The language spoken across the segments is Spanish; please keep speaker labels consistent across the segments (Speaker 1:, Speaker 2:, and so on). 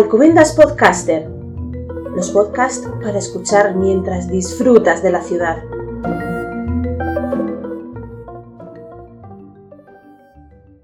Speaker 1: Alcobendas Podcaster. Los podcasts para escuchar mientras disfrutas de la ciudad.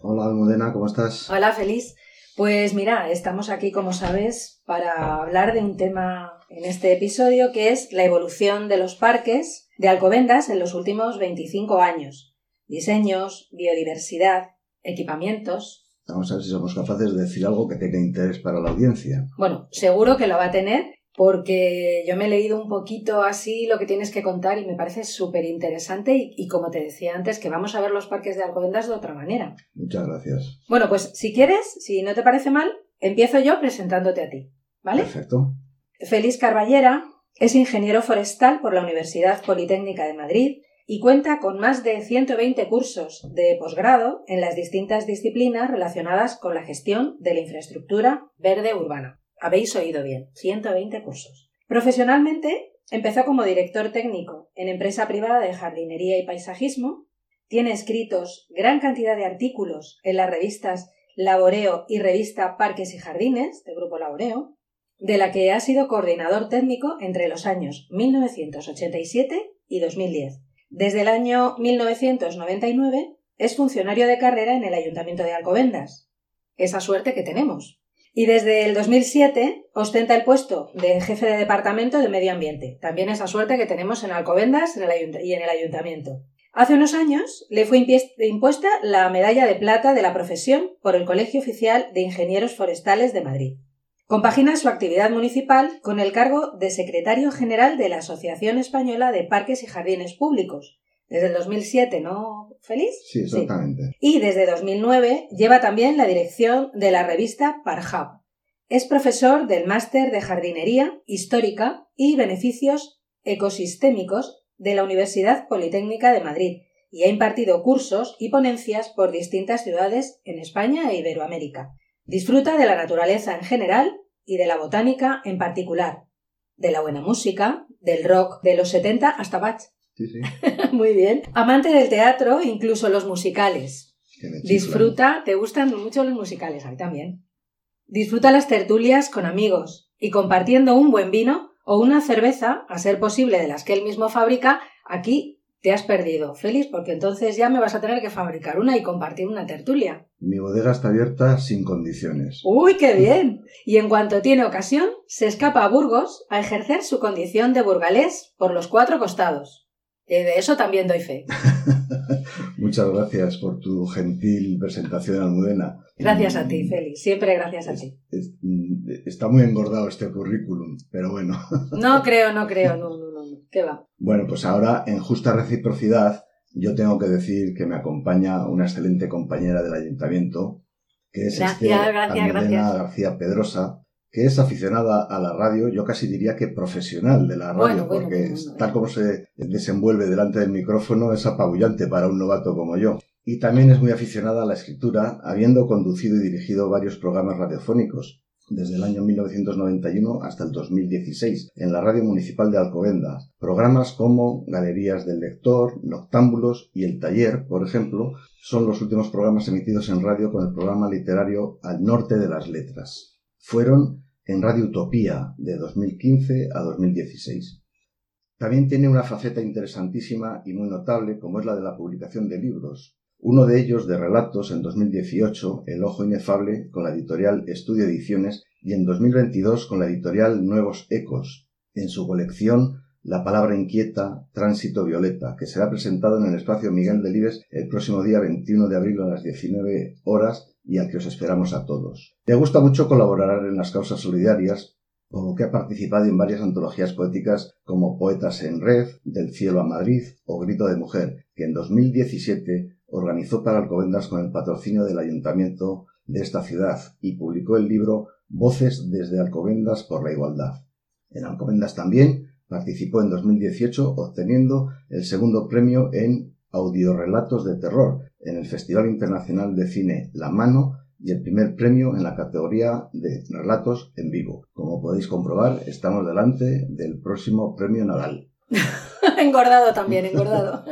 Speaker 2: Hola Almudena, ¿cómo estás?
Speaker 3: Hola, feliz. Pues mira, estamos aquí, como sabes, para hablar de un tema en este episodio que es la evolución de los parques de Alcobendas en los últimos 25 años. Diseños, biodiversidad, equipamientos,
Speaker 2: Vamos a ver si somos capaces de decir algo que tenga interés para la audiencia.
Speaker 3: Bueno, seguro que lo va a tener porque yo me he leído un poquito así lo que tienes que contar y me parece súper interesante y, y, como te decía antes, que vamos a ver los parques de Alcobendas de otra manera.
Speaker 2: Muchas gracias.
Speaker 3: Bueno, pues si quieres, si no te parece mal, empiezo yo presentándote a ti, ¿vale?
Speaker 2: Perfecto.
Speaker 3: Félix Carballera es ingeniero forestal por la Universidad Politécnica de Madrid y cuenta con más de 120 cursos de posgrado en las distintas disciplinas relacionadas con la gestión de la infraestructura verde urbana. Habéis oído bien, 120 cursos. Profesionalmente, empezó como director técnico en empresa privada de jardinería y paisajismo. Tiene escritos gran cantidad de artículos en las revistas Laboreo y revista Parques y Jardines, de Grupo Laboreo, de la que ha sido coordinador técnico entre los años 1987 y 2010. Desde el año 1999 es funcionario de carrera en el Ayuntamiento de Alcobendas. Esa suerte que tenemos. Y desde el 2007 ostenta el puesto de jefe de departamento de medio ambiente. También esa suerte que tenemos en Alcobendas y en el Ayuntamiento. Hace unos años le fue impuesta la medalla de plata de la profesión por el Colegio Oficial de Ingenieros Forestales de Madrid. Compagina su actividad municipal con el cargo de secretario general de la Asociación Española de Parques y Jardines Públicos. Desde el 2007, ¿no, Feliz?
Speaker 2: Sí, exactamente.
Speaker 3: Sí. Y desde 2009 lleva también la dirección de la revista Parhab. Es profesor del Máster de Jardinería Histórica y Beneficios Ecosistémicos de la Universidad Politécnica de Madrid y ha impartido cursos y ponencias por distintas ciudades en España e Iberoamérica. Disfruta de la naturaleza en general y de la botánica en particular, de la buena música, del rock de los 70 hasta Bach.
Speaker 2: Sí, sí.
Speaker 3: Muy bien. Amante del teatro, incluso los musicales. Disfruta, te gustan mucho los musicales, a mí también. Disfruta las tertulias con amigos y compartiendo un buen vino o una cerveza, a ser posible de las que él mismo fabrica, aquí te has perdido, Félix, porque entonces ya me vas a tener que fabricar una y compartir una tertulia.
Speaker 2: Mi bodega está abierta sin condiciones.
Speaker 3: ¡Uy, qué bien! Y en cuanto tiene ocasión, se escapa a Burgos a ejercer su condición de burgalés por los cuatro costados. De eso también doy fe.
Speaker 2: Muchas gracias por tu gentil presentación, Almudena.
Speaker 3: Gracias a ti, Félix. Siempre gracias a
Speaker 2: Es-
Speaker 3: ti.
Speaker 2: es- mm, está muy engordado este currículum, pero bueno.
Speaker 3: No creo, no creo, no, no, no. ¿Qué va?
Speaker 2: Bueno, pues ahora, en justa reciprocidad, yo tengo que decir que me acompaña una excelente compañera del ayuntamiento, que es
Speaker 3: Gracias,
Speaker 2: Esther
Speaker 3: gracias, gracias.
Speaker 2: García Pedrosa, que es aficionada a la radio, yo casi diría que profesional de la radio,
Speaker 3: Bueno,
Speaker 2: porque
Speaker 3: bueno,
Speaker 2: es-
Speaker 3: bueno.
Speaker 2: tal como se desenvuelve delante del micrófono es apabullante para un novato como yo. Y también es muy aficionada a la escritura, habiendo conducido y dirigido varios programas radiofónicos, desde el año 1991 hasta el 2016, en la Radio Municipal de Alcobendas. Programas como Galerías del Lector, Noctámbulos y El Taller, por ejemplo, son los últimos programas emitidos en radio con el programa literario Al Norte de las Letras. Fueron en Radio Utopía de 2015 a 2016. También tiene una faceta interesantísima y muy notable como es la de la publicación de libros. Uno de ellos de relatos en 2018, El Ojo Inefable, con la editorial Estudio Ediciones, y en 2022 con la editorial Nuevos Ecos, en su colección La Palabra Inquieta, Tránsito Violeta, que será presentado en el espacio Miguel Delibes el próximo día 21 de abril a las 19 horas y al que os esperamos a todos. Le gusta mucho colaborar en las causas solidarias, por lo que ha participado en varias antologías poéticas como Poetas en Red, Del Cielo a Madrid o Grito de Mujer, que en 2017 organizó para Alcobendas con el patrocinio del ayuntamiento de esta ciudad y publicó el libro Voces desde Alcobendas por la Igualdad. En Alcobendas también participó en 2018 obteniendo el segundo premio en Audiorelatos de Terror en el Festival Internacional de Cine La Mano y el primer premio en la categoría de relatos en vivo. Como podéis comprobar, estamos delante del próximo premio Nadal.
Speaker 3: engordado también, engordado.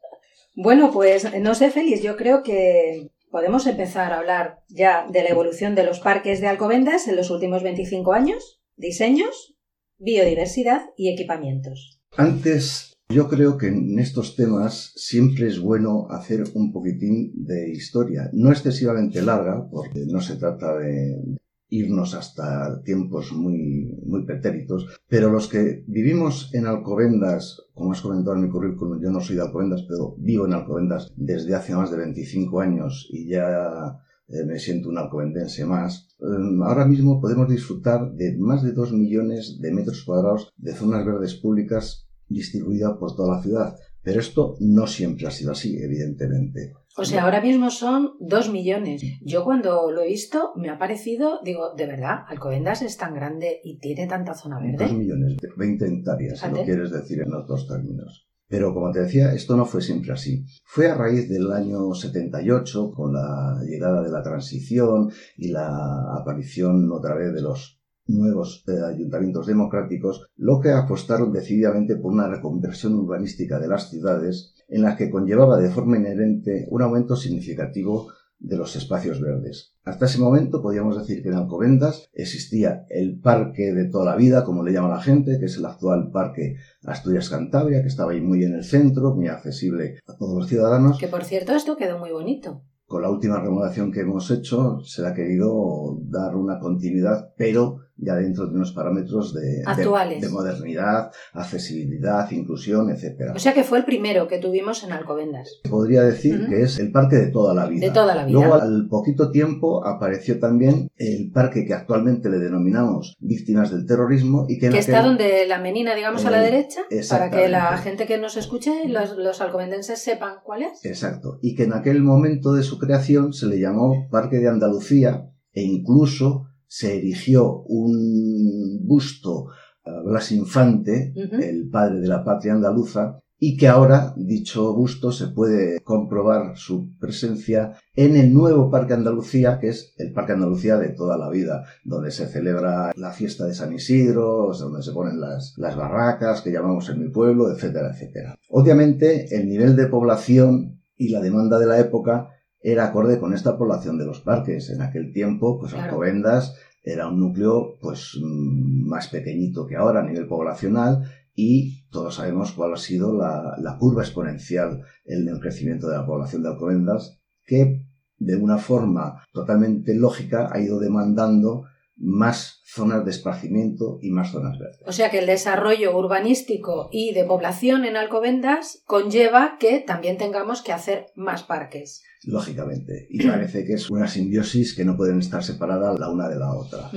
Speaker 3: bueno, pues no sé, Félix, yo creo que podemos empezar a hablar ya de la evolución de los parques de Alcobendas en los últimos 25 años, diseños, biodiversidad y equipamientos.
Speaker 2: Antes, yo creo que en estos temas siempre es bueno hacer un poquitín de historia, no excesivamente larga, porque no se trata de irnos hasta tiempos muy, muy pretéritos, pero los que vivimos en Alcobendas, como has comentado en mi currículum, yo no soy de Alcobendas, pero vivo en Alcobendas desde hace más de 25 años y ya eh, me siento un alcobendense más. Em, ahora mismo podemos disfrutar de más de 2 millones de metros cuadrados de zonas verdes públicas distribuidas por toda la ciudad. Pero esto no siempre ha sido así, evidentemente.
Speaker 3: O sea, ahora mismo son dos millones. Yo cuando lo he visto me ha parecido, digo, de verdad, Alcobendas es tan grande y tiene tanta zona verde.
Speaker 2: Dos millones, 20 hectáreas, si lo quieres decir en los dos términos. Pero como te decía, esto no fue siempre así. Fue a raíz del año 78, con la llegada de la transición y la aparición otra vez de los nuevos eh, ayuntamientos democráticos, lo que apostaron decididamente por una reconversión urbanística de las ciudades en la que conllevaba de forma inherente un aumento significativo de los espacios verdes. Hasta ese momento podíamos decir que en Alcobendas existía el parque de toda la vida, como le llama la gente, que es el actual parque Asturias Cantabria, que estaba ahí muy en el centro, muy accesible a todos los ciudadanos.
Speaker 3: Que por cierto esto quedó muy bonito
Speaker 2: con la última remodelación que hemos hecho se le ha querido dar una continuidad, pero ya dentro de unos parámetros de, de, modernidad, accesibilidad, inclusión, etc.
Speaker 3: O sea que fue el primero que tuvimos en Alcobendas.
Speaker 2: Podría decir que es el parque de toda la vida.
Speaker 3: De toda la vida.
Speaker 2: Luego, al poquito tiempo, apareció también el parque que actualmente le denominamos Víctimas del Terrorismo y que,
Speaker 3: que está donde la menina, digamos, a la derecha, para que la gente que nos escuche, los, los alcobendenses sepan cuál es.
Speaker 2: Exacto. Y que en aquel momento de su creación se le llamó Parque de Andalucía e incluso se erigió un busto a Blas Infante, el padre de la patria andaluza, y que ahora dicho busto se puede comprobar su presencia en el nuevo Parque Andalucía, que es el Parque Andalucía de toda la vida, donde se celebra la fiesta de San Isidro, donde se ponen las, las barracas que llamamos en mi pueblo, etcétera, etcétera. Obviamente el nivel de población y la demanda de la época era acorde con esta población de los parques. En aquel tiempo, pues Alcobendas era un núcleo pues mm, más pequeñito que ahora a nivel poblacional y todos sabemos cuál ha sido la, curva exponencial en el crecimiento de la población de Alcobendas que de una forma totalmente lógica ha ido demandando más zonas de esparcimiento y más zonas verdes.
Speaker 3: O sea que el desarrollo urbanístico y de población en Alcobendas conlleva que también tengamos que hacer más parques.
Speaker 2: Lógicamente. Y parece que es una simbiosis que no pueden estar separadas la una de la otra.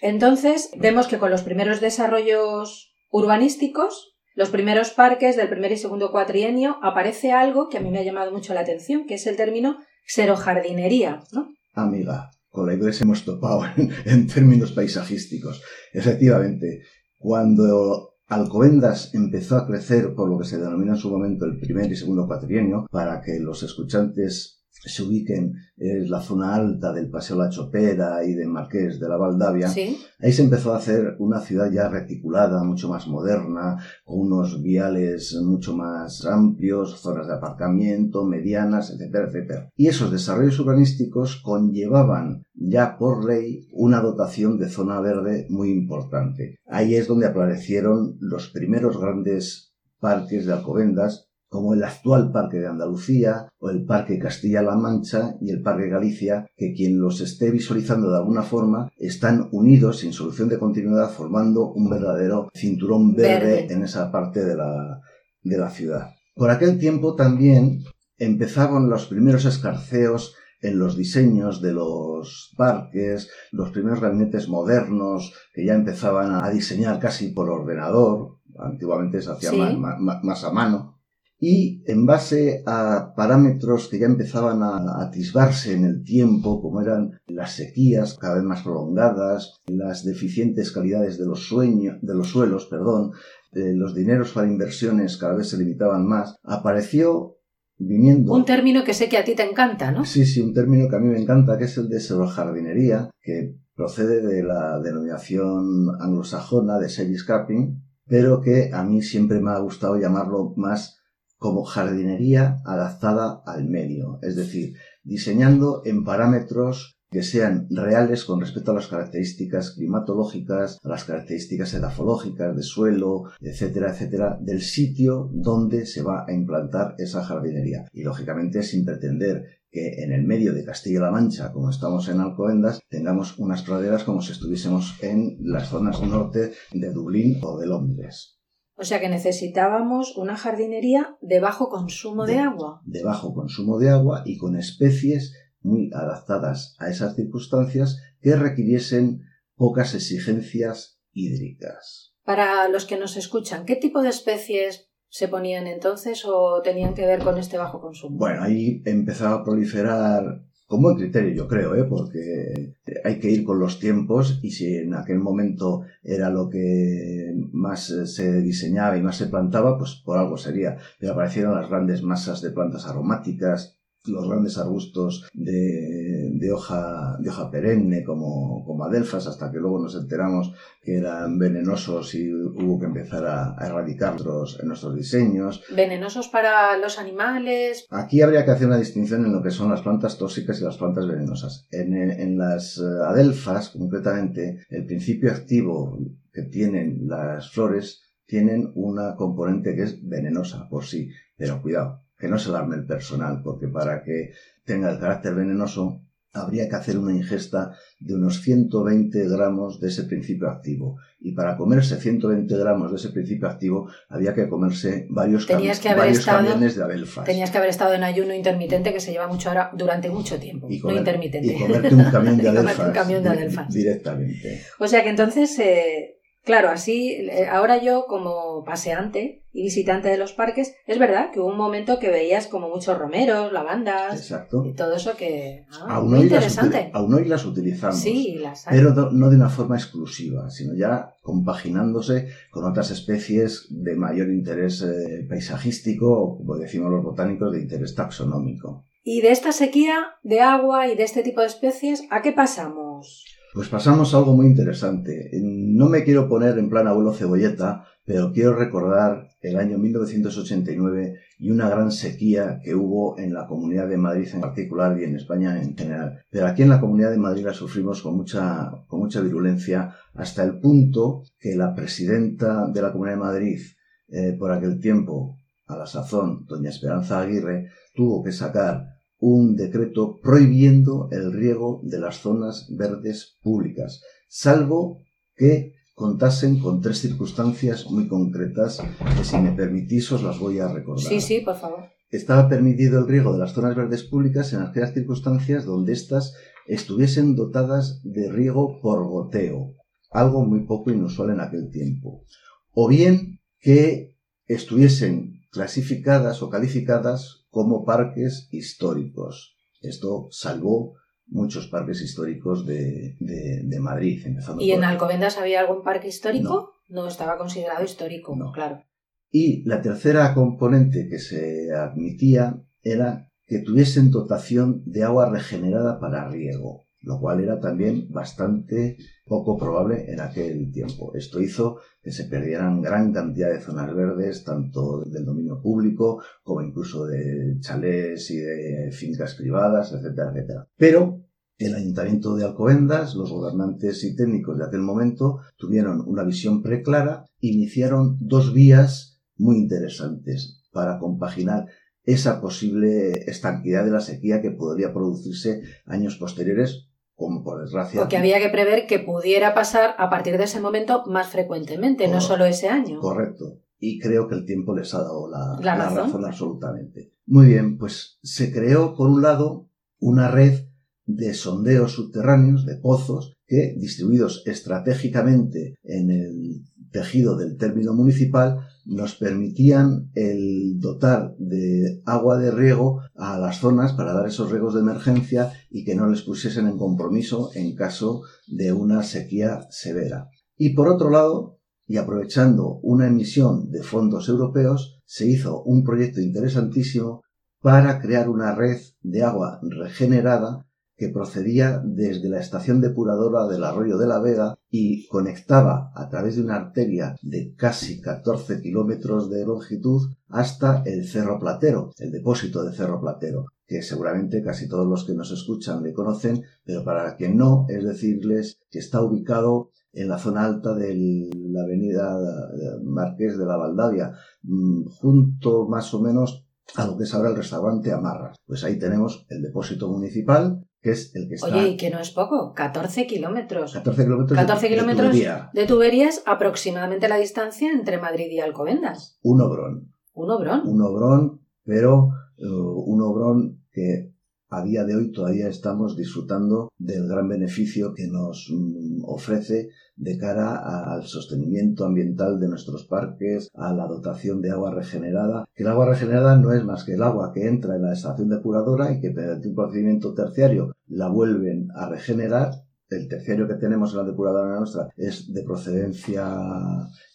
Speaker 3: Entonces, vemos que con los primeros desarrollos urbanísticos, los primeros parques del primer y segundo cuatrienio, aparece algo que a mí me ha llamado mucho la atención, que es el término xerojardinería, ¿no?
Speaker 2: Amiga, con la iglesia hemos topado en, términos paisajísticos. Efectivamente, cuando Alcobendas empezó a crecer por lo que se denomina en su momento el primer y segundo cuatrienio, para que los escuchantes se ubiquen en la zona alta del Paseo La Chopera y de Marqués de la Valdavia, ahí se empezó a hacer una ciudad ya reticulada, mucho más moderna, con unos viales mucho más amplios, zonas de aparcamiento, medianas, etcétera, etcétera. Y esos desarrollos urbanísticos conllevaban ya por ley una dotación de zona verde muy importante. Ahí es donde aparecieron los primeros grandes parques de Alcobendas, como el actual Parque de Andalucía o el Parque Castilla-La Mancha y el Parque Galicia, que quien los esté visualizando de alguna forma están unidos sin solución de continuidad formando un verdadero cinturón verde, en esa parte de la, de la ciudad. Por aquel tiempo también empezaban los primeros escarceos en los diseños de los parques, los primeros gabinetes modernos que ya empezaban a diseñar casi por ordenador, antiguamente se hacía más, a mano, y en base a parámetros que ya empezaban a atisbarse en el tiempo, como eran las sequías cada vez más prolongadas, las deficientes calidades de los, sueños, de los suelos, perdón, eh, los dineros para inversiones cada vez se limitaban más, apareció viniendo...
Speaker 3: Un término que sé que a ti te encanta, ¿no?
Speaker 2: Sí, sí, un término que a mí me encanta, que es el de jardinería, que procede de la denominación anglosajona de Scaping, pero que a mí siempre me ha gustado llamarlo más como jardinería adaptada al medio, es decir, diseñando en parámetros que sean reales con respecto a las características climatológicas, a las características edafológicas de suelo, etcétera, etcétera, del sitio donde se va a implantar esa jardinería. Y lógicamente sin pretender que en el medio de Castilla-La Mancha, como estamos en Alcobendas, tengamos unas praderas como si estuviésemos en las zonas norte de Dublín o de Londres.
Speaker 3: O sea que necesitábamos una jardinería de bajo consumo de, de agua.
Speaker 2: De bajo consumo de agua y con especies muy adaptadas a esas circunstancias que requiriesen pocas exigencias hídricas.
Speaker 3: Para los que nos escuchan, ¿qué tipo de especies se ponían entonces o tenían que ver con este bajo consumo?
Speaker 2: Bueno, ahí empezaba a proliferar con buen criterio, yo creo, ¿eh? porque hay que ir con los tiempos y si en aquel momento era lo que más se diseñaba y más se plantaba, pues por algo sería. Pero aparecieron las grandes masas de plantas aromáticas, los grandes arbustos de, de, hoja, de hoja perenne como, como adelfas, hasta que luego nos enteramos que eran venenosos y hubo que empezar a, a erradicarlos en nuestros diseños.
Speaker 3: ¿Venenosos para los animales?
Speaker 2: Aquí habría que hacer una distinción en lo que son las plantas tóxicas y las plantas venenosas. En, en las adelfas, concretamente, el principio activo que tienen las flores tienen una componente que es venenosa por sí, pero cuidado, que no se alarme el personal, porque para que tenga el carácter venenoso habría que hacer una ingesta de unos 120 gramos de ese principio activo. Y para comerse 120 gramos de ese principio activo había que comerse varios,
Speaker 3: tenías
Speaker 2: que
Speaker 3: varios estado,
Speaker 2: camiones de abelfas.
Speaker 3: Tenías que haber estado en ayuno intermitente que se lleva mucho ahora durante mucho tiempo.
Speaker 2: Y, comer,
Speaker 3: no intermitente.
Speaker 2: y comerte un camión de adelfas.
Speaker 3: un camión de adelfas.
Speaker 2: Directamente.
Speaker 3: O sea que entonces... Eh Claro, así, eh, ahora yo como paseante y visitante de los parques, es verdad que hubo un momento que veías como muchos romeros, lavandas
Speaker 2: Exacto.
Speaker 3: y todo eso que... Ah,
Speaker 2: aún,
Speaker 3: muy
Speaker 2: hoy
Speaker 3: interesante.
Speaker 2: Las, aún hoy las utilizamos.
Speaker 3: Sí, las hay.
Speaker 2: Pero no de una forma exclusiva, sino ya compaginándose con otras especies de mayor interés eh, paisajístico o, como decimos los botánicos, de interés taxonómico.
Speaker 3: Y de esta sequía de agua y de este tipo de especies, ¿a qué pasamos?
Speaker 2: Pues pasamos a algo muy interesante. No me quiero poner en plan abuelo cebolleta, pero quiero recordar el año 1989 y una gran sequía que hubo en la Comunidad de Madrid en particular y en España en general. Pero aquí en la Comunidad de Madrid la sufrimos con mucha, con mucha virulencia hasta el punto que la presidenta de la Comunidad de Madrid eh, por aquel tiempo, a la sazón, doña Esperanza Aguirre, tuvo que sacar un decreto prohibiendo el riego de las zonas verdes públicas, salvo que contasen con tres circunstancias muy concretas que si me permitís os las voy a recordar.
Speaker 3: Sí, sí, por favor.
Speaker 2: Estaba permitido el riego de las zonas verdes públicas en aquellas circunstancias donde éstas estuviesen dotadas de riego por goteo, algo muy poco inusual en aquel tiempo. O bien que estuviesen clasificadas o calificadas como parques históricos. Esto salvó muchos parques históricos de, de, de Madrid. Empezando
Speaker 3: ¿Y
Speaker 2: por...
Speaker 3: en Alcobendas había algún parque histórico? No, no estaba considerado histórico,
Speaker 2: No.
Speaker 3: claro.
Speaker 2: Y la tercera componente que se admitía era que tuviesen dotación de agua regenerada para riego, lo cual era también bastante poco probable en aquel tiempo. Esto hizo que se perdieran gran cantidad de zonas verdes, tanto del dominio público como incluso de chalés y de fincas privadas, etcétera, etcétera. Pero el Ayuntamiento de Alcobendas, los gobernantes y técnicos de aquel momento, tuvieron una visión preclara, iniciaron dos vías muy interesantes para compaginar esa posible estanquidad de la sequía que podría producirse años posteriores, como por desgracia.
Speaker 3: Porque había que prever que pudiera pasar a partir de ese momento más frecuentemente, no solo ese año.
Speaker 2: Correcto. Y creo que el tiempo les ha dado la,
Speaker 3: La
Speaker 2: la
Speaker 3: razón.
Speaker 2: razón absolutamente. Muy bien, pues se creó, por un lado, una red de sondeos subterráneos, de pozos, que, distribuidos estratégicamente en el tejido del término municipal, nos permitían el dotar de agua de riego a las zonas para dar esos riegos de emergencia y que no les pusiesen en compromiso en caso de una sequía severa. Y por otro lado, y aprovechando una emisión de fondos europeos, se hizo un proyecto interesantísimo para crear una red de agua regenerada que procedía desde la estación depuradora del arroyo de la Vega y conectaba a través de una arteria de casi 14 kilómetros de longitud hasta el Cerro Platero, el depósito de Cerro Platero. que seguramente casi todos los que nos escuchan le conocen, pero para quien no, es decirles que está ubicado en la zona alta de la avenida Marqués de la Valdavia, mm, junto más o menos a lo que es ahora el restaurante Amarras. Pues ahí tenemos el depósito municipal, que es el que está...
Speaker 3: Oye, y que no es poco, 14 kilómetros.
Speaker 2: 14 kilómetros,
Speaker 3: 14 kilómetros de, tuberías, aproximadamente la distancia entre Madrid y Alcobendas.
Speaker 2: Un obrón.
Speaker 3: Un obrón.
Speaker 2: Un obrón, pero eh, un obrón que a día de hoy todavía estamos disfrutando del gran beneficio que nos mm, ofrece de cara al sostenimiento ambiental de nuestros parques, a la dotación de agua regenerada, que el agua regenerada no es más que el agua que entra en la estación depuradora y que mediante un procedimiento terciario la vuelven a regenerar. El terciario que tenemos en la depuradora nuestra es de procedencia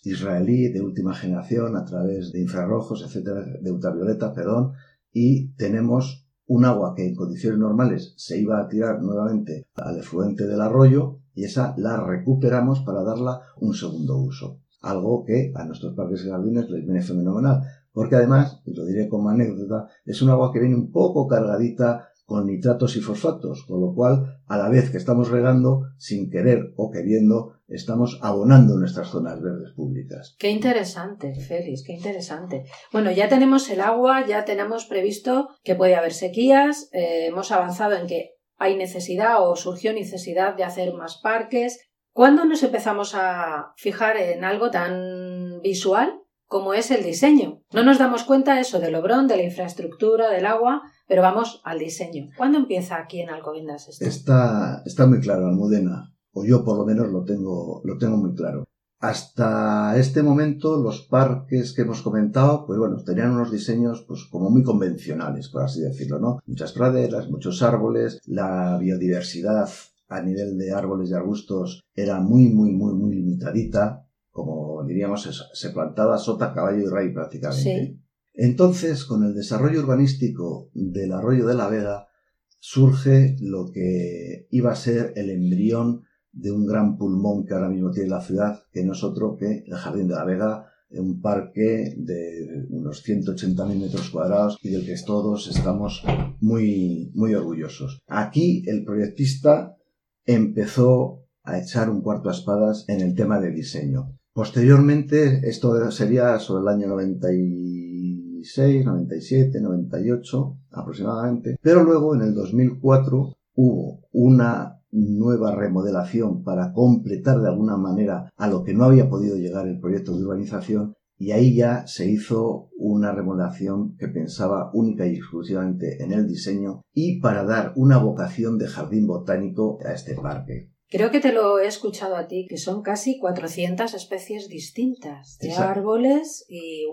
Speaker 2: israelí, de última generación, a través de infrarrojos, etcétera, de ultravioleta, perdón, y tenemos un agua que en condiciones normales se iba a tirar nuevamente al efluente del arroyo y esa la recuperamos para darla un segundo uso. Algo que a nuestros parques jardines les viene fenomenal, porque además, y lo diré como anécdota, es un agua que viene un poco cargadita con nitratos y fosfatos, con lo cual, a la vez que estamos regando, sin querer o queriendo, estamos abonando nuestras zonas verdes públicas.
Speaker 3: Qué interesante, Félix, qué interesante. Bueno, ya tenemos el agua, ya tenemos previsto que puede haber sequías, eh, hemos avanzado en que hay necesidad o surgió necesidad de hacer más parques. ¿Cuándo nos empezamos a fijar en algo tan visual como es el diseño? No nos damos cuenta eso del obrón, de la infraestructura, del agua, pero vamos al diseño. ¿Cuándo empieza aquí en Alcobendas esto?
Speaker 2: Está, está muy claro, Almudena, o yo por lo menos lo tengo, lo tengo muy claro. Hasta este momento los parques que hemos comentado, pues bueno, tenían unos diseños pues como muy convencionales, por así decirlo, ¿no? Muchas praderas, muchos árboles, la biodiversidad a nivel de árboles y arbustos era muy, muy, muy, muy limitadita, como diríamos, se plantaba sota, caballo y rey prácticamente. Entonces, con el desarrollo urbanístico del arroyo de la Vega, surge lo que iba a ser el embrión de un gran pulmón que ahora mismo tiene la ciudad, que no es otro que el Jardín de la Vega, un parque de unos 180.000 metros cuadrados y del que todos estamos muy, muy orgullosos. Aquí el proyectista empezó a echar un cuarto a espadas en el tema de diseño. Posteriormente, esto sería sobre el año 90 96, 97, 98 aproximadamente. Pero luego en el 2004 hubo una nueva remodelación para completar de alguna manera a lo que no había podido llegar el proyecto de urbanización y ahí ya se hizo una remodelación que pensaba única y exclusivamente en el diseño y para dar una vocación de jardín botánico a este parque.
Speaker 3: Creo que te lo he escuchado a ti, que son casi 400 especies distintas de árboles y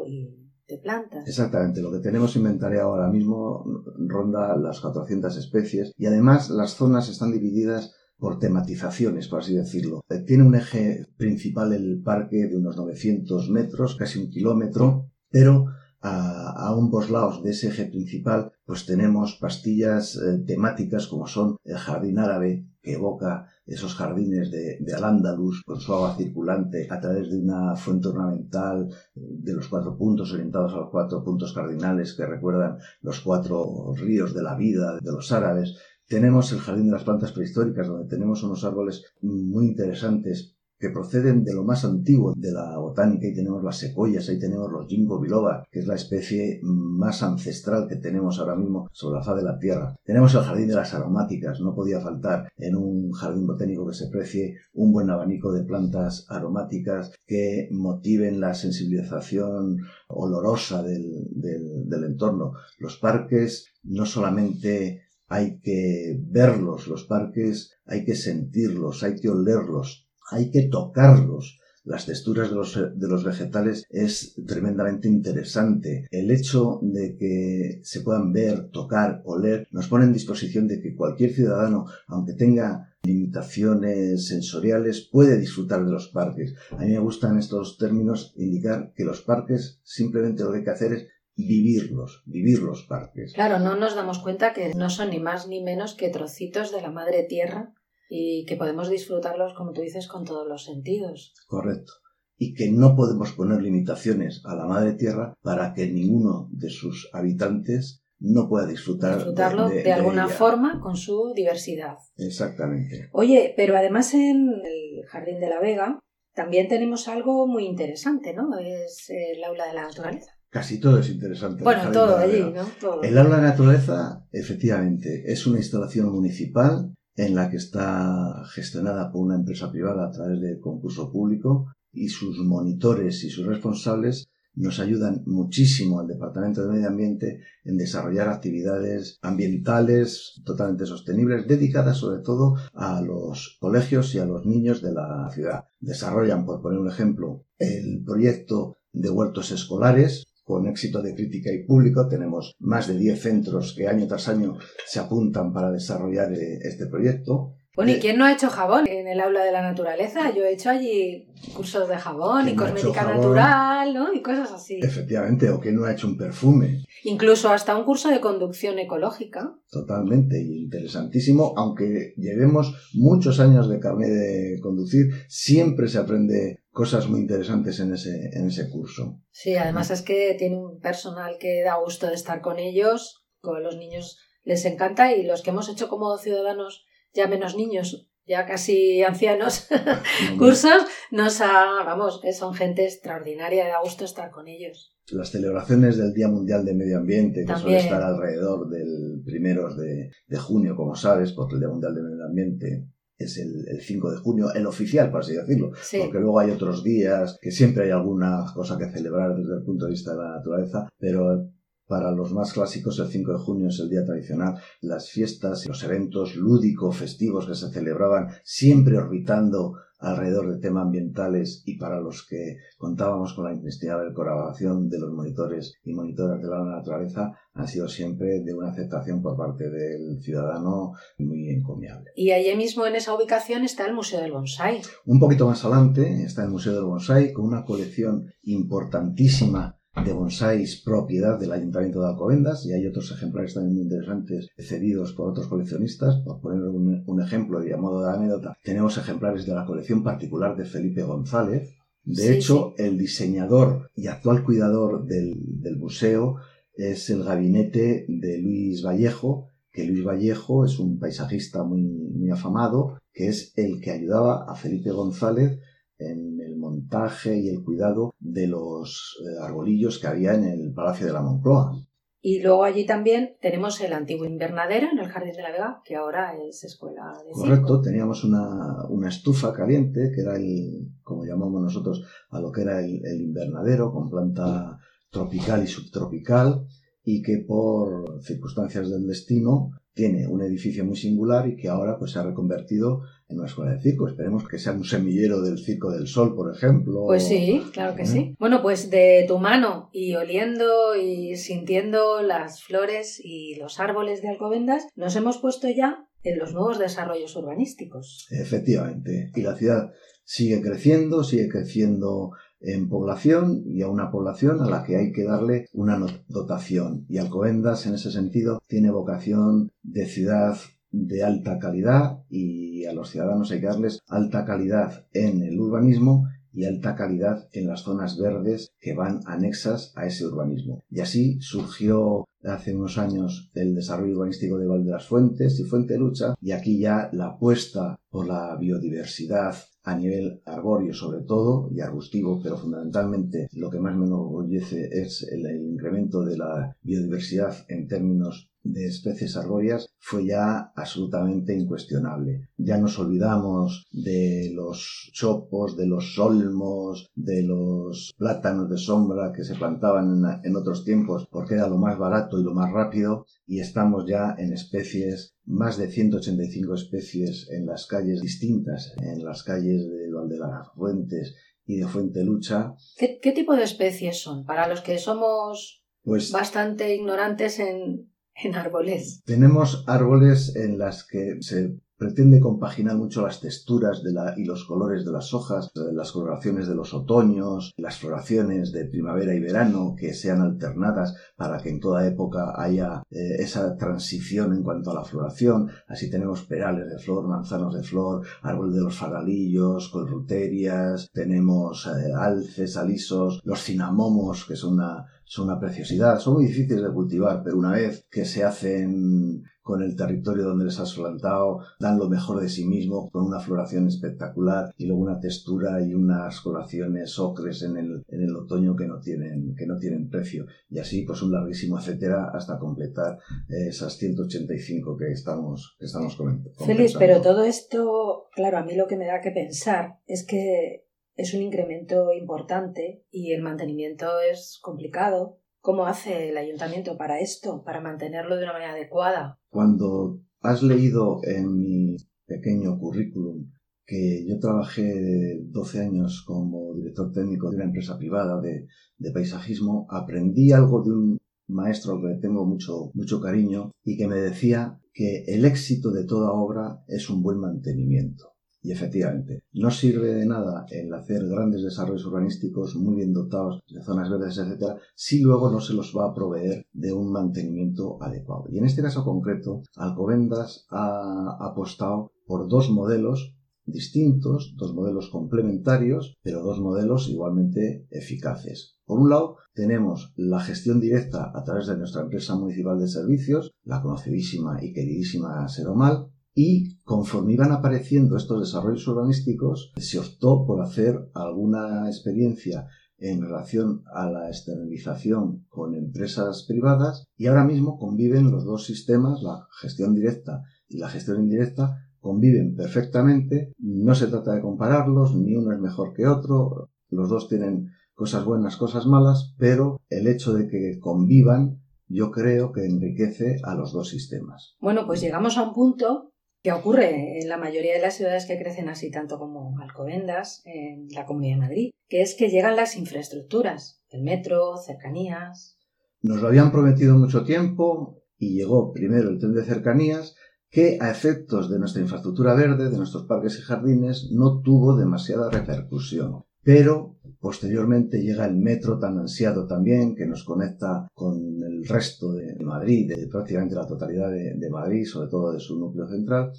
Speaker 2: Exactamente, lo que tenemos inventariado ahora mismo ronda las 400 especies y además las zonas están divididas por tematizaciones, por así decirlo. Eh, tiene un eje principal el parque de unos 900 metros, casi un kilómetro, pero a, ambos lados de ese eje principal pues tenemos pastillas eh, temáticas como son el jardín árabe que evoca esos jardines de, de Al-Ándalus con su agua circulante a través de una fuente ornamental de los cuatro puntos orientados a los cuatro puntos cardinales que recuerdan los cuatro ríos de la vida de los árabes. Tenemos el jardín de las plantas prehistóricas donde tenemos unos árboles muy interesantes que proceden de lo más antiguo de la botánica y tenemos las secoyas, ahí tenemos los ginkgo biloba, que es la especie más ancestral que tenemos ahora mismo sobre la faz de la Tierra. Tenemos el jardín de las aromáticas, no podía faltar en un jardín botánico que se precie un buen abanico de plantas aromáticas que motiven la sensibilización olorosa del, del entorno. Los parques no solamente hay que verlos, los parques hay que sentirlos, hay que olerlos, hay que tocarlos. Las texturas de los, vegetales es tremendamente interesante. El hecho de que se puedan ver, tocar, oler, nos pone en disposición de que cualquier ciudadano, aunque tenga limitaciones sensoriales, puede disfrutar de los parques. A mí me gustan estos términos indicar que los parques simplemente lo que hay que hacer es vivirlos, vivir los parques.
Speaker 3: Claro, no nos damos cuenta que no son ni más ni menos que trocitos de la madre tierra y que podemos disfrutarlos, como tú dices, con todos los sentidos.
Speaker 2: Correcto. Y que no podemos poner limitaciones a la madre tierra para que ninguno de sus habitantes no pueda disfrutar
Speaker 3: disfrutarlo de, alguna forma con su diversidad.
Speaker 2: Exactamente.
Speaker 3: Oye, pero además en el Jardín de la Vega también tenemos algo muy interesante, ¿no? Es el aula de la naturaleza.
Speaker 2: Casi todo es interesante.
Speaker 3: Bueno, todo allí, ¿no?
Speaker 2: El aula de la naturaleza, efectivamente, es una instalación municipal en la que está gestionada por una empresa privada a través de concurso público y sus monitores y sus responsables nos ayudan muchísimo al Departamento de Medio Ambiente en desarrollar actividades ambientales totalmente sostenibles, dedicadas sobre todo a los colegios y a los niños de la ciudad. Desarrollan, por poner un ejemplo, el proyecto de huertos escolares, con éxito de crítica y público. Tenemos más de 10 centros que año tras año se apuntan para desarrollar eh, este proyecto.
Speaker 3: Bueno, ¿y eh, quién no ha hecho jabón en el aula de la naturaleza? Yo he hecho allí cursos de jabón y cosmética natural, ¿no? Y cosas así.
Speaker 2: Efectivamente, o quién no ha hecho un perfume.
Speaker 3: Incluso hasta un curso de conducción ecológica.
Speaker 2: Totalmente, interesantísimo. Aunque llevemos muchos años de carnet de conducir, siempre se aprende cosas muy interesantes en ese, en ese curso.
Speaker 3: Sí, además es que tiene un personal que da gusto de estar con ellos, con los niños les encanta y los que hemos hecho como ciudadanos ya menos niños, ya casi ancianos, cursos, nos ha, vamos, que son gente extraordinaria, da gusto estar con ellos.
Speaker 2: Las celebraciones del Día Mundial de Medio Ambiente, que suele estar alrededor del primero de, de, junio, como sabes, porque el Día Mundial de Medio Ambiente es el, el 5 de junio, el oficial, por así decirlo, porque luego hay otros días que siempre hay alguna cosa que celebrar desde el punto de vista de la naturaleza, pero para los más clásicos, el 5 de junio es el día tradicional. Las fiestas y los eventos lúdico-festivos que se celebraban siempre orbitando alrededor de temas ambientales y para los que contábamos con la inestimable colaboración de los monitores y monitoras de la naturaleza han sido siempre de una aceptación por parte del ciudadano muy encomiable.
Speaker 3: Y allí mismo en esa ubicación está el Museo del Bonsai.
Speaker 2: Un poquito más adelante está el Museo del Bonsai con una colección importantísima de bonsáis propiedad del Ayuntamiento de Alcobendas y hay otros ejemplares también muy interesantes cedidos por otros coleccionistas. Por poner un, ejemplo y a modo de anécdota, tenemos ejemplares de la colección particular de Felipe González. De hecho, el diseñador y actual cuidador del, museo es el gabinete de Luis Vallejo, que Luis Vallejo es un paisajista muy, muy afamado, que es el que ayudaba a Felipe González en el montaje y el cuidado de los eh, arbolillos que había en el Palacio de la Moncloa.
Speaker 3: Y luego allí también tenemos el antiguo invernadero en el Jardín de la Vega, que ahora es escuela de
Speaker 2: Correcto, teníamos una, una, estufa caliente, que era el, como llamamos nosotros, a lo que era el, el invernadero, con planta tropical y subtropical, y que por circunstancias del destino tiene un edificio muy singular y que ahora pues se ha reconvertido en una escuela de circo. Esperemos que sea un semillero del Circo del Sol, por ejemplo.
Speaker 3: Pues sí, claro que sí. Bueno, pues de tu mano y oliendo y sintiendo las flores y los árboles de Alcobendas, nos hemos puesto ya en los nuevos desarrollos urbanísticos.
Speaker 2: Efectivamente. Y la ciudad sigue creciendo, sigue creciendo en población y a una población a la que hay que darle una dotación. Y Alcobendas, en ese sentido, tiene vocación de ciudad de alta calidad y a los ciudadanos hay que darles alta calidad en el urbanismo y alta calidad en las zonas verdes que van anexas a ese urbanismo. Y así surgió hace unos años el desarrollo urbanístico de Val de las Fuentes y Fuente Lucha y aquí ya la apuesta por la biodiversidad a nivel arbóreo sobre todo y arbustivo, pero fundamentalmente lo que más me enorgullece es el, incremento de la biodiversidad en términos de especies arbóreas fue ya absolutamente incuestionable. Ya nos olvidamos de los chopos, de los olmos, de los plátanos de sombra que se plantaban en, otros tiempos porque era lo más barato y lo más rápido y estamos ya en especies más de 185 especies en las calles distintas, en las calles de las Fuentes y de Fuente Lucha.
Speaker 3: ¿Qué, tipo de especies son? Para los que somos pues, bastante ignorantes en, en árboles.
Speaker 2: Tenemos árboles en las que se pretende compaginar mucho las texturas y los colores de las hojas, eh, las coloraciones de los otoños, las floraciones de primavera y verano que sean alternadas para que en toda época haya eh, esa transición en cuanto a la floración. Así tenemos perales de flor, manzanos de flor, árbol de los faralillos, colruterias, tenemos eh, alces, alisos, los cinamomos, que una, son una preciosidad, son muy difíciles de cultivar, pero una vez que se hacen con el territorio donde les has plantado, dan lo mejor de sí mismo, con una floración espectacular y luego una textura y unas coloraciones ocres en el, en el otoño que no, tienen, que no tienen precio. Y así, pues un larguísimo etcétera hasta completar eh, esas 185 que estamos, que estamos comentando.
Speaker 3: Feliz, pero todo esto, claro, a mí lo que me da que pensar es que es un incremento importante y el mantenimiento es complicado ¿Cómo hace el ayuntamiento para esto, para mantenerlo de una manera adecuada?
Speaker 2: Cuando has leído en mi pequeño currículum que yo trabajé 12 años como director técnico de una empresa privada de, paisajismo, aprendí algo de un maestro al que tengo mucho, mucho cariño y que me decía que el éxito de toda obra es un buen mantenimiento. Y efectivamente, no sirve de nada el hacer grandes desarrollos urbanísticos muy bien dotados de zonas verdes, etcétera, si luego no se los va a proveer de un mantenimiento adecuado. Y en este caso concreto, Alcobendas ha apostado por dos modelos distintos, dos modelos complementarios, pero dos modelos igualmente eficaces. Por un lado, tenemos la gestión directa a través de nuestra empresa municipal de servicios, la conocidísima y queridísima Seromal, y conforme iban apareciendo estos desarrollos urbanísticos, se optó por hacer alguna experiencia en relación a la externalización con empresas privadas y ahora mismo conviven los dos sistemas, la gestión directa y la gestión indirecta, conviven perfectamente, no se trata de compararlos, ni uno es mejor que otro, los dos tienen cosas buenas, cosas malas, pero el hecho de que convivan yo creo que enriquece a los dos sistemas.
Speaker 3: Bueno, pues llegamos a un punto que ocurre en la mayoría de las ciudades que crecen así tanto como Alcobendas, en la Comunidad de Madrid, que es que llegan las infraestructuras, el metro, cercanías.
Speaker 2: Nos lo habían prometido mucho tiempo y llegó primero el tren de cercanías que a efectos de nuestra infraestructura verde, de nuestros parques y jardines, no tuvo demasiada repercusión. Pero Posteriormente llega el metro tan ansiado también, que nos conecta con el resto de Madrid, de prácticamente la totalidad de, Madrid, sobre todo de su núcleo central,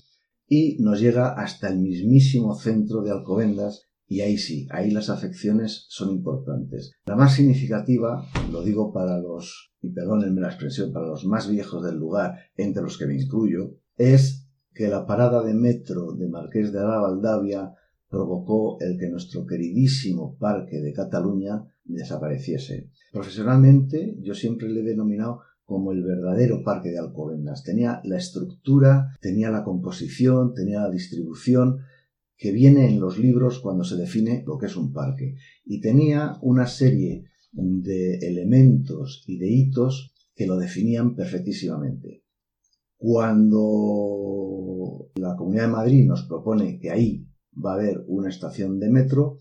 Speaker 2: y nos llega hasta el mismísimo centro de Alcobendas, y ahí sí, ahí las afecciones son importantes. La más significativa, lo digo para los, y perdónenme la expresión, para los más viejos del lugar, entre los que me incluyo, es que la parada de metro de Marqués de la Valdavia provocó el que nuestro queridísimo Parque de Cataluña desapareciese. Profesionalmente, yo siempre le he denominado como el verdadero parque de Alcobendas. Tenía la estructura, tenía la composición, tenía la distribución que viene en los libros cuando se define lo que es un parque. Y tenía una serie de elementos y de hitos que lo definían perfectísimamente. Cuando la Comunidad de Madrid nos propone que ahí va a haber una estación de metro,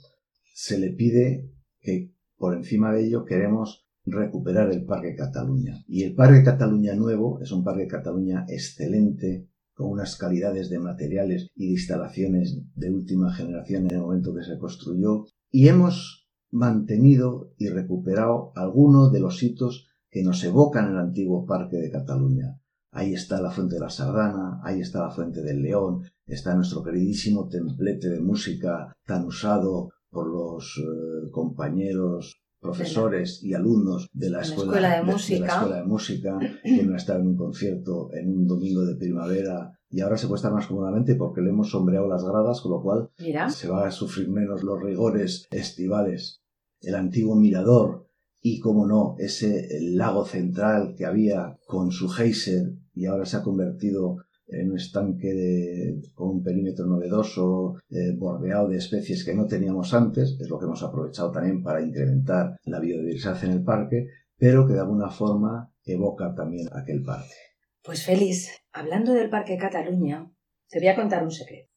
Speaker 2: se le pide que por encima de ello queremos recuperar el Parque Cataluña. Y el Parque Cataluña nuevo es un Parque Cataluña excelente, con unas calidades de materiales y de instalaciones de última generación en el momento que se construyó. Y hemos mantenido y recuperado algunos de los hitos que nos evocan el antiguo Parque de Cataluña. Ahí está la Fuente de la Sardana, ahí está la Fuente del León, está nuestro queridísimo templete de música tan usado por los eh, compañeros profesores y alumnos de la, escuela,
Speaker 3: de, música.
Speaker 2: la escuela de música que no está en un concierto en un domingo de primavera y ahora se puede estar más cómodamente porque le hemos sombreado las gradas, con lo cual se va a sufrir menos los rigores estivales. El antiguo mirador y, como no, ese lago central que había con su geyser y ahora se ha convertido en un estanque con un perímetro novedoso, eh, bordeado de especies que no teníamos antes, es lo que hemos aprovechado también para incrementar la biodiversidad en el parque, pero que de alguna forma evoca también aquel parque.
Speaker 3: Pues Félix, hablando del Parque Cataluña, te voy a contar un secreto.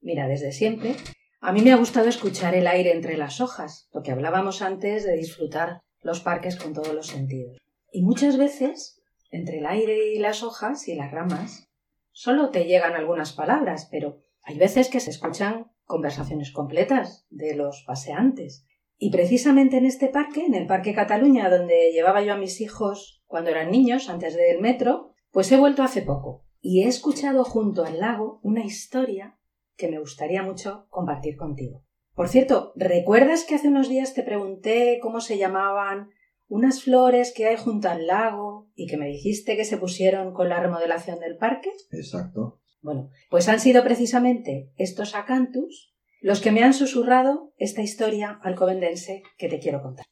Speaker 3: Mira, desde siempre, a mí me ha gustado escuchar el aire entre las hojas, lo que hablábamos antes de disfrutar los parques con todos los sentidos. Y muchas veces, entre el aire y las hojas y las ramas, solo te llegan algunas palabras, pero hay veces que se escuchan conversaciones completas de los paseantes. Y precisamente en este parque, en el Parque Cataluña, donde llevaba yo a mis hijos cuando eran niños, antes del metro, pues he vuelto hace poco y he escuchado junto al lago una historia que me gustaría mucho compartir contigo. Por cierto, ¿recuerdas que hace unos días te pregunté cómo se llamaban unas flores que hay junto al lago y que me dijiste que se pusieron con la remodelación del parque?
Speaker 2: Exacto.
Speaker 3: Bueno, pues han sido precisamente estos acantus los que me han susurrado esta historia alcobendense que te quiero contar.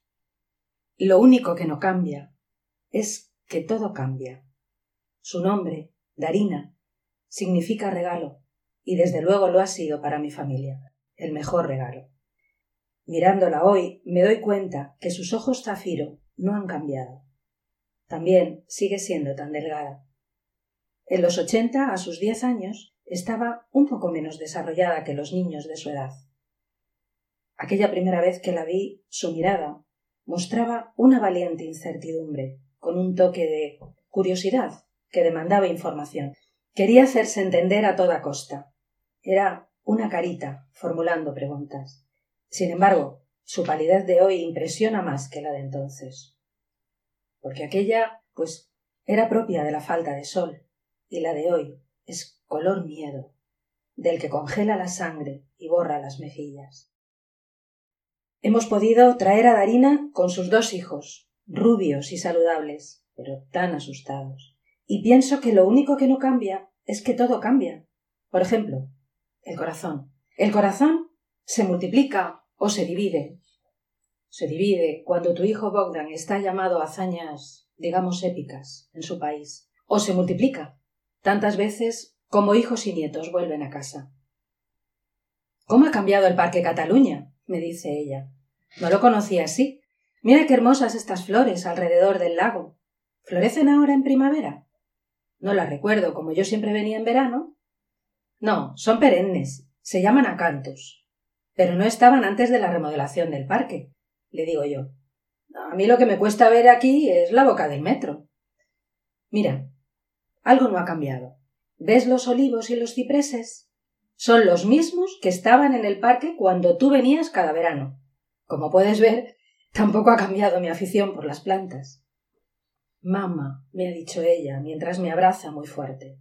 Speaker 3: Lo único que no cambia es que todo cambia. Su nombre, Darina, significa regalo, y desde luego lo ha sido para mi familia, el mejor regalo. Mirándola hoy, me doy cuenta que sus ojos zafiro no han cambiado. También sigue siendo tan delgada. En los ochenta, a sus diez años, estaba un poco menos desarrollada que los niños de su edad. Aquella primera vez que la vi, su mirada mostraba una valiente incertidumbre, con un toque de curiosidad que demandaba información. Quería hacerse entender a toda costa. Era una carita formulando preguntas. Sin embargo, su palidez de hoy impresiona más que la de entonces. Porque aquella, pues, era propia de la falta de sol, y la de hoy es color miedo, del que congela la sangre y borra las mejillas. Hemos podido traer a Darina con sus dos hijos, rubios y saludables, pero tan asustados. Y pienso que lo único que no cambia es que todo cambia. Por ejemplo, el corazón. El corazón se multiplica o se divide. Se divide cuando tu hijo Bogdan está llamado a hazañas, digamos, épicas en su país. O se multiplica tantas veces como hijos y nietos vuelven a casa. ¿Cómo ha cambiado el Parque Cataluña? me dice ella. No lo conocía así. Mira qué hermosas estas flores alrededor del lago. ¿Florecen ahora en primavera? No las recuerdo, como yo siempre venía en verano. No, son perennes. Se llaman acantos. Pero no estaban antes de la remodelación del parque, le digo yo. A mí lo que me cuesta ver aquí es la boca del metro. Mira, algo no ha cambiado. ¿Ves los olivos y los cipreses? Son los mismos que estaban en el parque cuando tú venías cada verano. Como puedes ver, tampoco ha cambiado mi afición por las plantas. Mamá, me ha dicho ella mientras me abraza muy fuerte.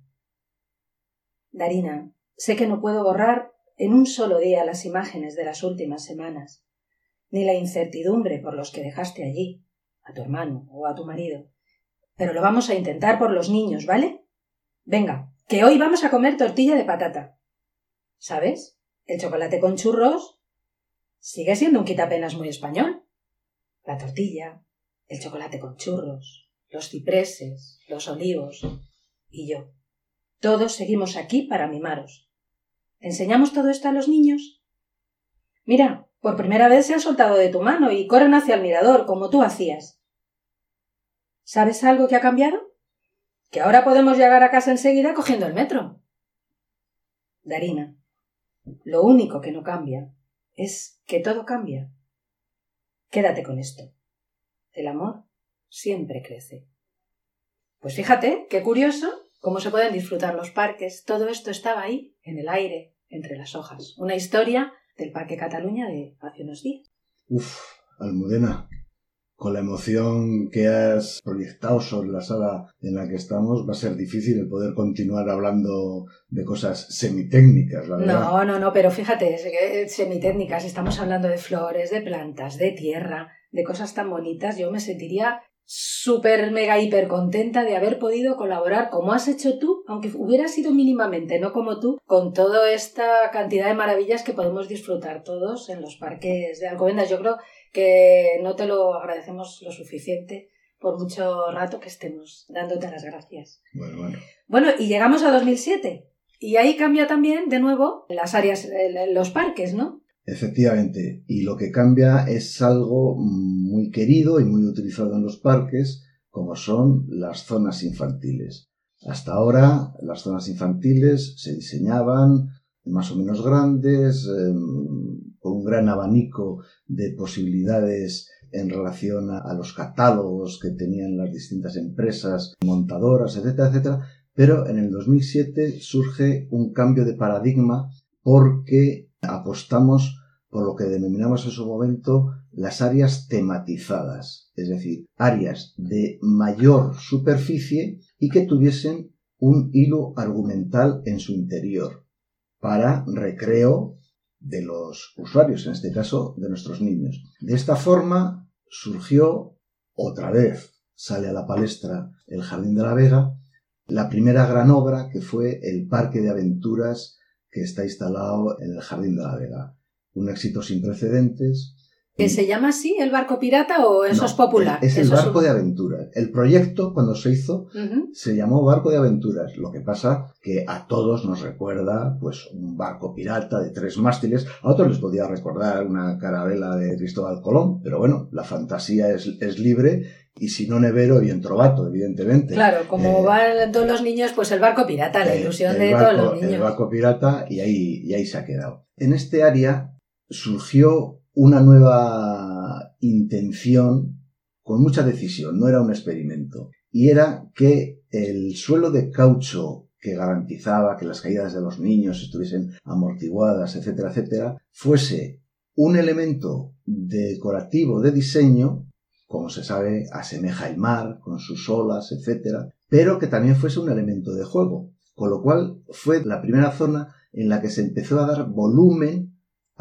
Speaker 3: Darina, sé que no puedo borrar en un solo día las imágenes de las últimas semanas, ni la incertidumbre por los que dejaste allí, a tu hermano o a tu marido. Pero lo vamos a intentar por los niños, ¿vale? Venga, que hoy vamos a comer tortilla de patata. ¿Sabes? El chocolate con churros sigue siendo un quitapenas muy español. La tortilla, el chocolate con churros, los cipreses, los olivos y yo. Todos seguimos aquí para mimaros. ¿Enseñamos todo esto a los niños? Mira, por primera vez se han soltado de tu mano y corren hacia el mirador, como tú hacías. ¿Sabes algo que ha cambiado? Que ahora podemos llegar a casa enseguida cogiendo el metro. Darina, lo único que no cambia es que todo cambia. Quédate con esto. El amor siempre crece. Pues fíjate, qué curioso cómo se pueden disfrutar los parques. Todo esto estaba ahí, en el aire, entre las hojas. Una historia del Parque Cataluña de hace unos días.
Speaker 2: Uf, Almudena, con la emoción que has proyectado sobre la sala en la que estamos, va a ser difícil el poder continuar hablando de cosas semitécnicas, la verdad.
Speaker 3: No, no, no, pero fíjate, semitécnicas, estamos hablando de flores, de plantas, de tierra, de cosas tan bonitas, yo me sentiría súper mega hiper contenta de haber podido colaborar como has hecho tú, aunque hubiera sido mínimamente, no como tú, con toda esta cantidad de maravillas que podemos disfrutar todos en los parques de Alcobendas. Yo creo que no te lo agradecemos lo suficiente por mucho rato que estemos dándote las gracias.
Speaker 2: Bueno, bueno.
Speaker 3: Bueno, y llegamos a 2007. Y ahí cambia también, de nuevo, las áreas, los parques, ¿no?
Speaker 2: Efectivamente, y lo que cambia es algo muy querido y muy utilizado en los parques, como son las zonas infantiles. Hasta ahora, las zonas infantiles se diseñaban más o menos grandes, em, con un gran abanico de posibilidades en relación a, los catálogos que tenían las distintas empresas montadoras, etcétera, etcétera, pero en el 2007 surge un cambio de paradigma porque apostamos por lo que denominamos en su momento las áreas tematizadas, es decir, áreas de mayor superficie y que tuviesen un hilo argumental en su interior para recreo de los usuarios, en este caso de nuestros niños. De esta forma surgió otra vez, sale a la palestra el Jardín de la Vega, la primera gran obra que fue el Parque de Aventuras que está instalado en el Jardín de la Vega. Un éxito sin precedentes,
Speaker 3: ¿Que se llama así el barco pirata o eso es popular?
Speaker 2: Es el barco de aventuras. El proyecto, cuando se hizo, se llamó barco de aventuras. Lo que pasa que a todos nos recuerda pues un barco pirata de tres mástiles. A otros les podía recordar una carabela de Cristóbal Colón, pero bueno, la fantasía es, es libre y si no nevero y entrovato, evidentemente.
Speaker 3: Claro, como eh, van todos los niños, pues el barco pirata, la ilusión de todos los niños.
Speaker 2: El barco pirata y ahí, y ahí se ha quedado. En este área surgió una nueva intención con mucha decisión, no era un experimento, y era que el suelo de caucho que garantizaba que las caídas de los niños estuviesen amortiguadas, etcétera, etcétera, fuese un elemento decorativo de diseño, como se sabe, asemeja el mar con sus olas, etcétera, pero que también fuese un elemento de juego, con lo cual fue la primera zona en la que se empezó a dar volumen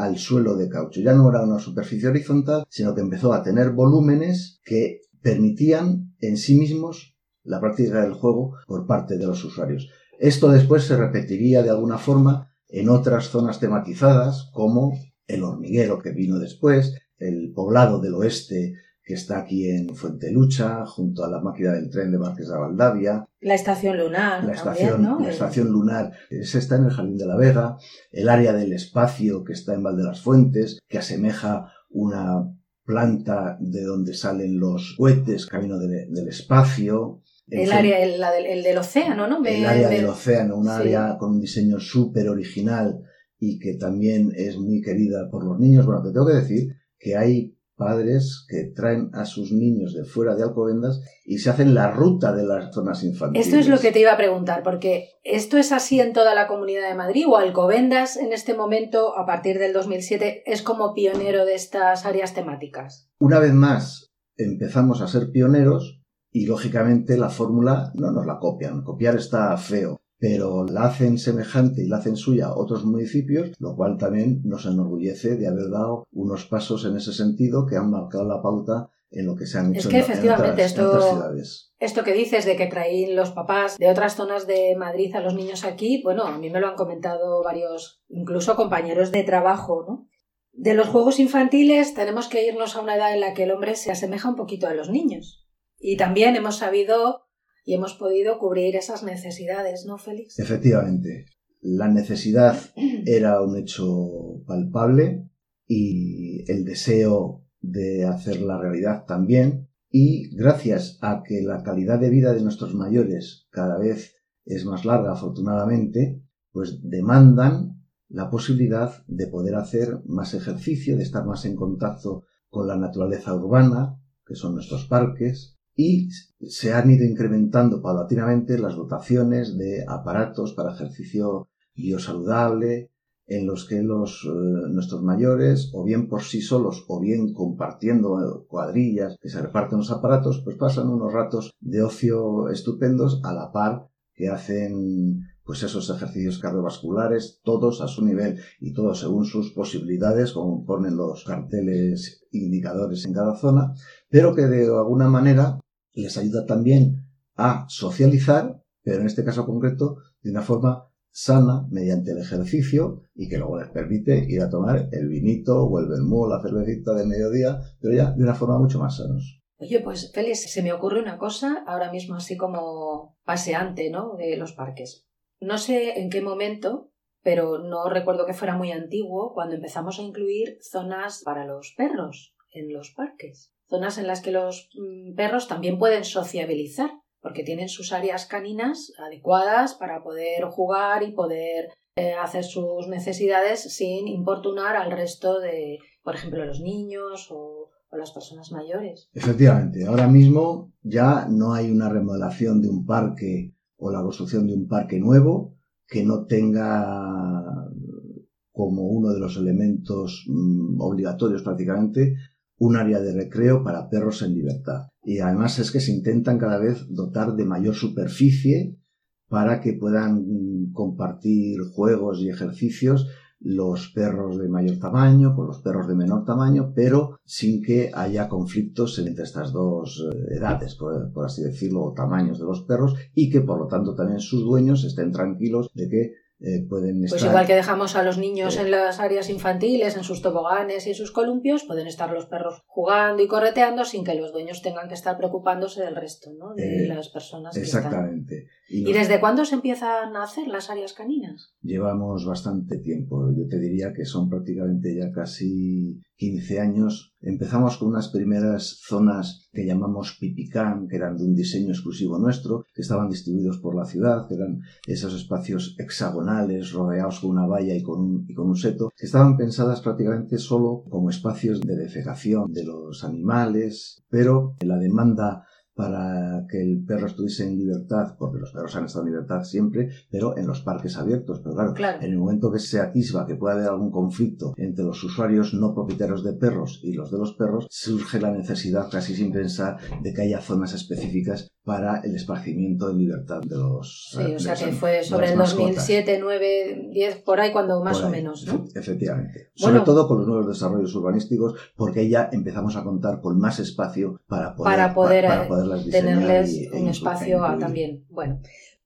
Speaker 2: al suelo de caucho. Ya no era una superficie horizontal, sino que empezó a tener volúmenes que permitían en sí mismos la práctica del juego por parte de los usuarios. Esto después se repetiría de alguna forma en otras zonas tematizadas como el hormiguero que vino después, el poblado del oeste que está aquí en Fuente Lucha, junto a la máquina del tren de Marques de Valdavia.
Speaker 3: La estación lunar.
Speaker 2: La estación, la estación lunar, esa está en el Jardín de la Vega. El área del espacio que está en Val de las Fuentes, que asemeja una planta de donde salen los cohetes, camino del espacio.
Speaker 3: El, área, el, del, océano, ¿no?
Speaker 2: el área del océano, un área con un diseño súper original y que también es muy querida por los niños. Bueno, te tengo que decir que hay padres que traen a sus niños de fuera de Alcobendas y se hacen la ruta de las zonas infantiles.
Speaker 3: Esto es lo que te iba a preguntar, porque ¿esto es así en toda la Comunidad de Madrid o Alcobendas en este momento, a partir del 2007, es como pionero de estas áreas temáticas?
Speaker 2: Una vez más, empezamos a ser pioneros y lógicamente la fórmula no nos la copian. Copiar está feo pero la hacen semejante y la hacen suya otros municipios, lo cual también nos enorgullece de haber dado unos pasos en ese sentido que han marcado la pauta en lo que se han hecho
Speaker 3: es que efectivamente esto, ciudades. Esto que dices de que traen los papás de otras zonas de Madrid a los niños aquí, bueno, a mí me lo han comentado varios, incluso compañeros de trabajo, ¿no? De los juegos infantiles tenemos que irnos a una edad en la que el hombre se asemeja un poquito a los niños. Y también hemos sabido y hemos podido cubrir esas necesidades, ¿no, Félix?
Speaker 2: Efectivamente. La necesidad era un hecho palpable y el deseo de hacer la realidad también. Y gracias a que la calidad de vida de nuestros mayores cada vez es más larga, afortunadamente, pues demandan la posibilidad de poder hacer más ejercicio, de estar más en contacto con la naturaleza urbana, que son nuestros parques, y se han ido incrementando paulatinamente las dotaciones de aparatos para ejercicio biosaludable en los que los, eh, nuestros mayores, o bien por sí solos, o bien compartiendo cuadrillas que se reparten los aparatos, pues pasan unos ratos de ocio estupendos a la par que hacen pues esos ejercicios cardiovasculares, todos a su nivel y todos según sus posibilidades, como ponen los carteles indicadores en cada zona, pero que de alguna manera les ayuda también a socializar, pero en este caso concreto de una forma sana mediante el ejercicio y que luego les permite ir a tomar el vinito o el vermú la cervecita de mediodía, pero ya de una forma mucho más sanos.
Speaker 3: Oye, pues Félix, se me ocurre una cosa ahora mismo así como paseante, ¿no? De los parques. No sé en qué momento, pero no recuerdo que fuera muy antiguo, cuando empezamos a incluir zonas para los perros en los parques. Zonas en las que los mm, perros también pueden sociabilizar, porque tienen sus áreas caninas adecuadas para poder jugar y poder eh, hacer sus necesidades sin importunar al resto de, por ejemplo, los niños o, o las personas mayores.
Speaker 2: Efectivamente, ahora mismo ya no hay una remodelación de un parque o la construcción de un parque nuevo que no tenga como uno de los elementos mm, obligatorios prácticamente un área de recreo para perros en libertad. Y además es que se intentan cada vez dotar de mayor superficie para que puedan mm, compartir juegos y ejercicios los perros de mayor tamaño con los perros de menor tamaño, pero sin que haya conflictos entre estas dos eh, edades, por, por, así decirlo, o tamaños de los perros, y que por lo tanto también sus dueños estén tranquilos de que eh, pueden
Speaker 3: Pues igual que dejamos a los niños en las áreas infantiles, en sus toboganes y en sus columpios, pueden estar los perros jugando y correteando sin que los dueños tengan que estar preocupándose del resto, ¿no? De eh, las personas.
Speaker 2: Exactamente.
Speaker 3: ¿Y, desde cuándo se empiezan a hacer las áreas caninas?
Speaker 2: Llevamos bastante tiempo. Yo te diría que son prácticamente ya casi 15 años. Empezamos con unas primeras zonas que llamamos pipicán, que eran de un diseño exclusivo nuestro, que estaban distribuidos por la ciudad, que eran esos espacios hexagonales rodeados con una valla y con un, y con un seto, que estaban pensadas prácticamente solo como espacios de defecación de los animales, pero la demanda para que el perro estuviese en libertad, porque los perros han estado en libertad siempre, pero en los parques abiertos. Pero claro, en el momento que se atisba que puede haber algún conflicto entre los usuarios no propietarios de perros y los de los perros, surge la necesidad, casi sin pensar, de que haya zonas específicas para el esparcimiento en libertad de los
Speaker 3: Sí, o sea que fue sobre el 2007, 9, 10, por ahí cuando más o menos, ¿no?
Speaker 2: Efectivamente. Sobre todo con los nuevos desarrollos urbanísticos, porque ya empezamos a contar con más espacio para poder,
Speaker 3: para poder, tenerles e un espacio también. Bueno,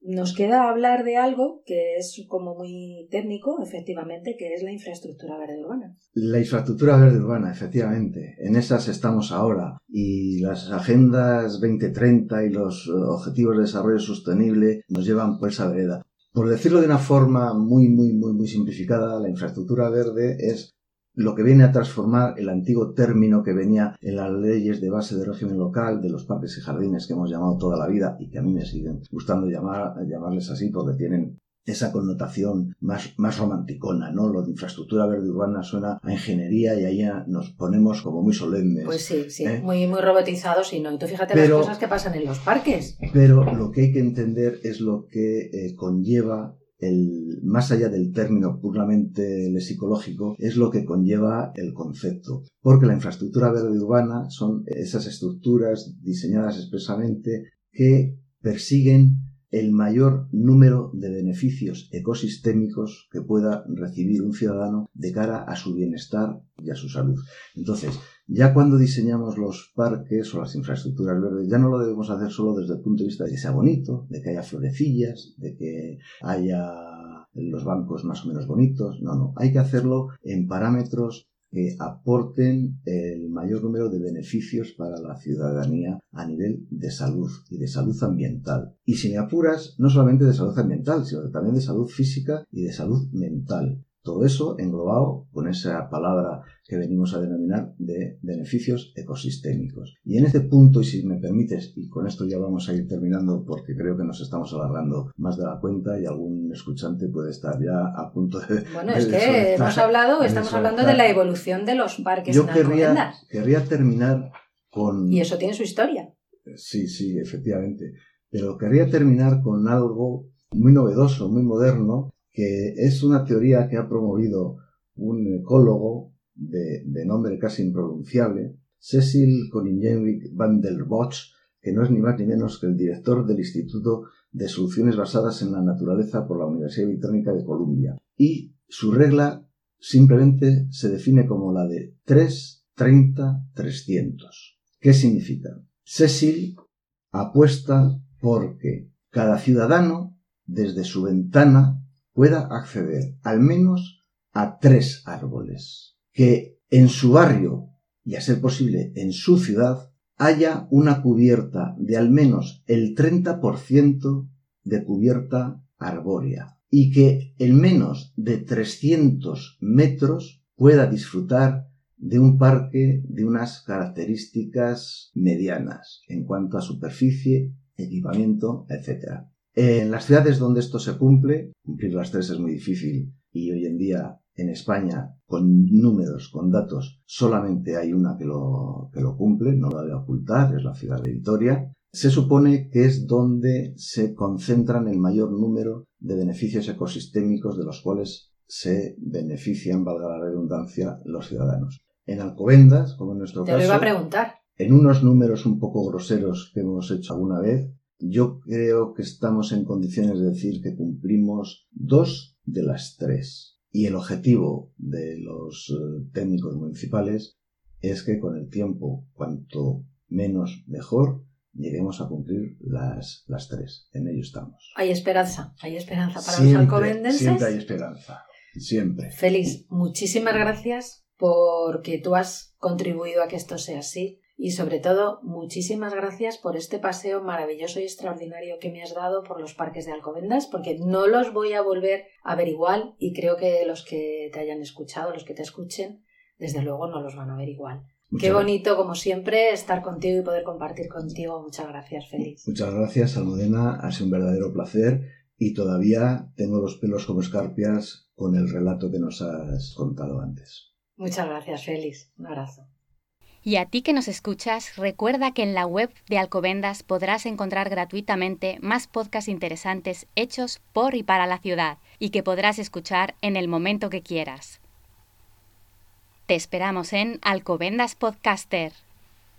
Speaker 3: nos queda hablar de algo que es como muy técnico, efectivamente, que es la infraestructura verde urbana.
Speaker 2: La infraestructura verde urbana, efectivamente. En esas estamos ahora. Y las agendas 2030 y los objetivos de desarrollo sostenible nos llevan por esa vereda. Por decirlo de una forma muy, muy, muy, muy simplificada, la infraestructura verde es lo que viene a transformar el antiguo término que venía en las leyes de base de régimen local de los parques y jardines que hemos llamado toda la vida y que a mí me siguen gustando llamar, llamarles así porque tienen esa connotación más, más romanticona, ¿no? Lo de infraestructura verde urbana suena a ingeniería y ahí nos ponemos como muy solemnes.
Speaker 3: Pues sí, sí, ¿eh? muy, muy robotizados y no. Y tú fíjate las cosas que pasan en los parques.
Speaker 2: Pero lo que hay que entender es lo que eh, conlleva el, más allá del término puramente psicológico, es lo que conlleva el concepto. Porque la infraestructura verde urbana son esas estructuras diseñadas expresamente que persiguen el mayor número de beneficios ecosistémicos que pueda recibir un ciudadano de cara a su bienestar y a su salud. Entonces, ya cuando diseñamos los parques o las infraestructuras verdes, ya no lo debemos hacer solo desde el punto de vista de que sea bonito, de que haya florecillas, de que haya los bancos más o menos bonitos. No, no. Hay que hacerlo en parámetros que aporten el mayor número de beneficios para la ciudadanía a nivel de salud y de salud ambiental. Y si me apuras, no solamente de salud ambiental, sino también de salud física y de salud mental. Todo eso englobado con esa palabra que venimos a denominar de beneficios ecosistémicos. Y en este punto, y si me permites, y con esto ya vamos a ir terminando porque creo que nos estamos alargando más de la cuenta y algún escuchante puede estar ya a punto de...
Speaker 3: Bueno, es que hemos hablado, estamos hablando de la evolución de los parques
Speaker 2: Yo querría, querría terminar con...
Speaker 3: Y eso tiene su historia.
Speaker 2: Sí, sí, efectivamente. Pero querría terminar con algo muy novedoso, muy moderno, que es una teoría que ha promovido un ecólogo de, nombre casi impronunciable, Cecil Koningenwijk van der Bosch, que no es ni más ni menos que el director del Instituto de Soluciones Basadas en la Naturaleza por la Universidad Británica de Columbia. Y su regla simplemente se define como la de 3, 30, 300. ¿Qué significa? Cecil apuesta porque cada ciudadano, desde su ventana, pueda acceder al menos a tres árboles. Que en su barrio, y a ser posible en su ciudad, haya una cubierta de al menos el 30% de cubierta arbórea y que en menos de 300 metros pueda disfrutar de un parque de unas características medianas en cuanto a superficie, equipamiento, etc. En las ciudades donde esto se cumple, cumplir las tres es muy difícil y hoy en día en España, con números, con datos, solamente hay una que lo, que lo cumple, no lo voy a ocultar, es la ciudad de Vitoria. se supone que es donde se concentran el mayor número de beneficios ecosistémicos de los cuales se benefician, valga la redundancia, los ciudadanos. En Alcobendas, como en nuestro caso.
Speaker 3: Te lo iba a preguntar.
Speaker 2: En unos números un poco groseros que hemos hecho alguna vez, yo creo que estamos en condiciones de decir que cumplimos dos de las tres. Y el objetivo de los eh, técnicos municipales es que con el tiempo, cuanto menos mejor, lleguemos a cumplir las, las tres. En ello estamos.
Speaker 3: Hay esperanza, hay esperanza para
Speaker 2: Siempre,
Speaker 3: los alcobendenses.
Speaker 2: Siempre hay esperanza. Siempre.
Speaker 3: Feliz, muchísimas gracias porque tú has contribuido a que esto sea así y sobre todo muchísimas gracias por este paseo maravilloso y extraordinario que me has dado por los parques de Alcobendas porque no los voy a volver a ver igual y creo que los que te hayan escuchado, los que te escuchen, desde luego no los van a ver igual.
Speaker 2: Muchas
Speaker 3: Qué bonito, como siempre, estar contigo y poder compartir contigo. Muchas gracias, Feliz.
Speaker 2: Muchas gracias, Almudena. Ha sido un verdadero placer y todavía tengo los pelos como escarpias con el relato que nos has contado antes.
Speaker 3: Muchas gracias, Feliz. Un abrazo.
Speaker 4: Y a ti que nos escuchas, recuerda que en la web de Alcobendas podrás encontrar gratuitamente más podcasts interesantes hechos por y para la ciudad y que podrás escuchar en el momento que quieras. Te esperamos en Alcobendas Podcaster.